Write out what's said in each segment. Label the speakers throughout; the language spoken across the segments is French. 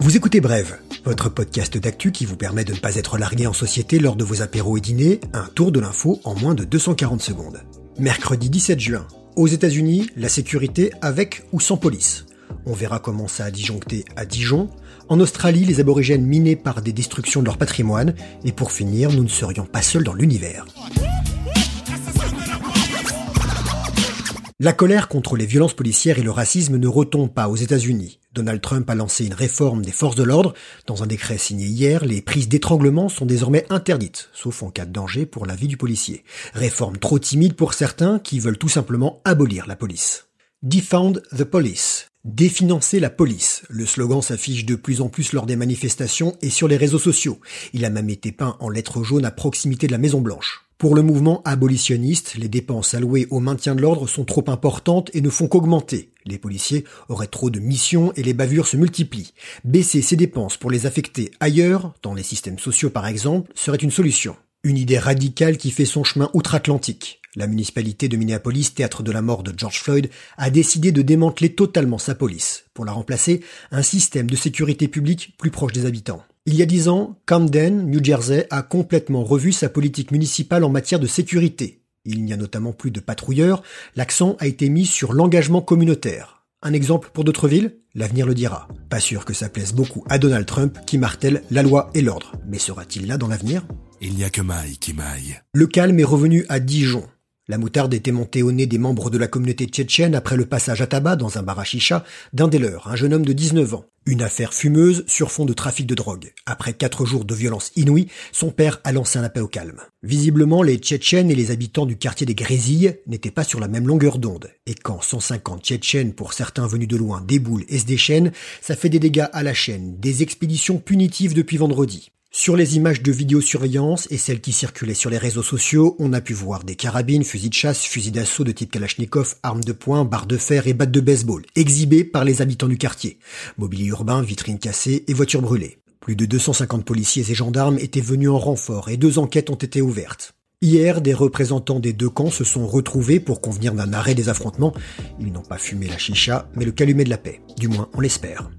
Speaker 1: Vous écoutez Brève, votre podcast d'actu qui vous permet de ne pas être largué en société lors de vos apéros et dîners, un tour de l'info en moins de 240 secondes. Mercredi 17 juin, aux États-Unis, la sécurité avec ou sans police. On verra comment ça a disjoncté à Dijon. En Australie, les aborigènes minés par des destructions de leur patrimoine. Et pour finir, nous ne serions pas seuls dans l'univers. La colère contre les violences policières et le racisme ne retombe pas aux États-Unis. Donald Trump a lancé une réforme des forces de l'ordre. Dans un décret signé hier, les prises d'étranglement sont désormais interdites, sauf en cas de danger pour la vie du policier. Réforme trop timide pour certains qui veulent tout simplement abolir la police. Defound the police. Définancer la police. Le slogan s'affiche de plus en plus lors des manifestations et sur les réseaux sociaux. Il a même été peint en lettres jaunes à proximité de la Maison Blanche. Pour le mouvement abolitionniste, les dépenses allouées au maintien de l'ordre sont trop importantes et ne font qu'augmenter. Les policiers auraient trop de missions et les bavures se multiplient. Baisser ces dépenses pour les affecter ailleurs, dans les systèmes sociaux par exemple, serait une solution. Une idée radicale qui fait son chemin outre-Atlantique. La municipalité de Minneapolis, théâtre de la mort de George Floyd, a décidé de démanteler totalement sa police, pour la remplacer un système de sécurité publique plus proche des habitants. Il y a dix ans, Camden, New Jersey, a complètement revu sa politique municipale en matière de sécurité. Il n'y a notamment plus de patrouilleurs, l'accent a été mis sur l'engagement communautaire. Un exemple pour d'autres villes? L'avenir le dira. Pas sûr que ça plaise beaucoup à Donald Trump qui martèle la loi et l'ordre. Mais sera-t-il là dans l'avenir?
Speaker 2: Il n'y a que Maï qui maille.
Speaker 1: Le calme est revenu à Dijon. La moutarde était montée au nez des membres de la communauté tchétchène après le passage à tabac dans un bar à chicha d'un des leurs, un jeune homme de 19 ans. Une affaire fumeuse sur fond de trafic de drogue. Après quatre jours de violence inouïe, son père a lancé un appel au calme. Visiblement, les Tchétchènes et les habitants du quartier des Grésilles n'étaient pas sur la même longueur d'onde. Et quand 150 Tchétchènes, pour certains venus de loin, déboulent et se déchaînent, ça fait des dégâts à la chaîne, des expéditions punitives depuis vendredi. Sur les images de vidéosurveillance et celles qui circulaient sur les réseaux sociaux, on a pu voir des carabines, fusils de chasse, fusils d'assaut de type Kalachnikov, armes de poing, barres de fer et battes de baseball, exhibées par les habitants du quartier. Mobilier urbain, vitrines cassées et voitures brûlées. Plus de 250 policiers et gendarmes étaient venus en renfort et deux enquêtes ont été ouvertes. Hier, des représentants des deux camps se sont retrouvés pour convenir d'un arrêt des affrontements. Ils n'ont pas fumé la chicha, mais le calumet de la paix. Du moins, on l'espère.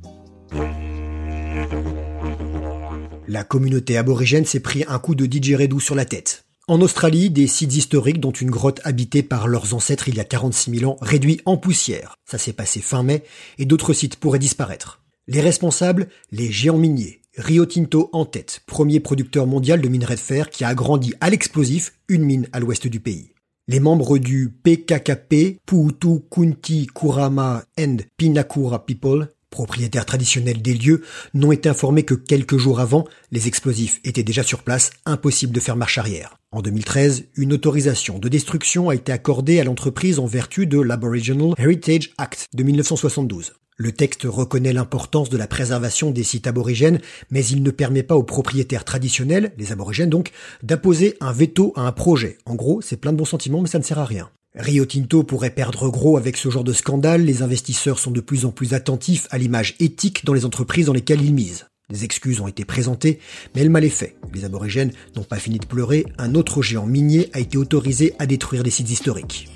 Speaker 1: La communauté aborigène s'est pris un coup de didgeridoo sur la tête. En Australie, des sites historiques dont une grotte habitée par leurs ancêtres il y a 46 000 ans réduit en poussière. Ça s'est passé fin mai et d'autres sites pourraient disparaître. Les responsables, les géants miniers. Rio Tinto en tête, premier producteur mondial de minerais de fer qui a agrandi à l'explosif une mine à l'ouest du pays. Les membres du PKKP, Puutu Kunti Kurama and Pinakura People, propriétaires traditionnels des lieux, n'ont été informés que quelques jours avant, les explosifs étaient déjà sur place, impossible de faire marche arrière. En 2013, une autorisation de destruction a été accordée à l'entreprise en vertu de l'Aboriginal Heritage Act de 1972. Le texte reconnaît l'importance de la préservation des sites aborigènes, mais il ne permet pas aux propriétaires traditionnels, les aborigènes donc, d'imposer un veto à un projet. En gros, c'est plein de bons sentiments, mais ça ne sert à rien. Rio Tinto pourrait perdre gros avec ce genre de scandale, les investisseurs sont de plus en plus attentifs à l'image éthique dans les entreprises dans lesquelles ils misent. Des excuses ont été présentées, mais le mal fait. Les aborigènes n'ont pas fini de pleurer, un autre géant minier a été autorisé à détruire des sites historiques.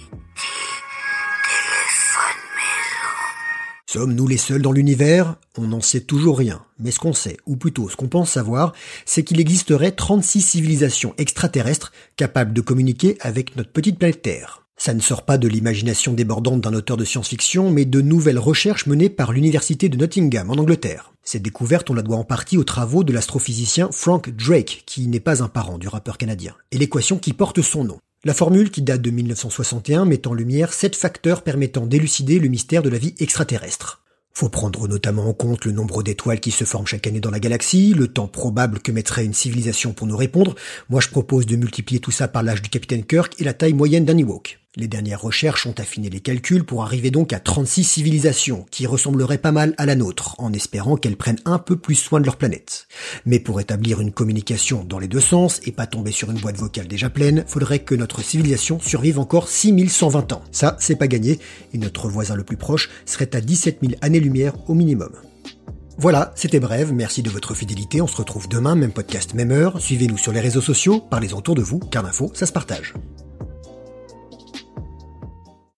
Speaker 1: Sommes-nous les seuls dans l'univers? On n'en sait toujours rien. Mais ce qu'on sait, ou plutôt ce qu'on pense savoir, c'est qu'il existerait 36 civilisations extraterrestres capables de communiquer avec notre petite planète Terre. Ça ne sort pas de l'imagination débordante d'un auteur de science-fiction, mais de nouvelles recherches menées par l'université de Nottingham en Angleterre. Cette découverte, on la doit en partie aux travaux de l'astrophysicien Frank Drake, qui n'est pas un parent du rappeur canadien, et l'équation qui porte son nom. La formule, qui date de 1961, met en lumière sept facteurs permettant d'élucider le mystère de la vie extraterrestre. Faut prendre notamment en compte le nombre d'étoiles qui se forment chaque année dans la galaxie, le temps probable que mettrait une civilisation pour nous répondre. Moi, je propose de multiplier tout ça par l'âge du capitaine Kirk et la taille moyenne d'un Ewok. Les dernières recherches ont affiné les calculs pour arriver donc à 36 civilisations qui ressembleraient pas mal à la nôtre, en espérant qu'elles prennent un peu plus soin de leur planète. Mais pour établir une communication dans les deux sens et pas tomber sur une boîte vocale déjà pleine, faudrait que notre civilisation survive encore 6120 ans. Ça, c'est pas gagné, et notre voisin le plus proche serait à 17 000 années-lumière au minimum. Voilà, c'était bref, merci de votre fidélité, on se retrouve demain, même podcast, même heure, suivez-nous sur les réseaux sociaux, parlez autour de vous, car l'info, ça se partage.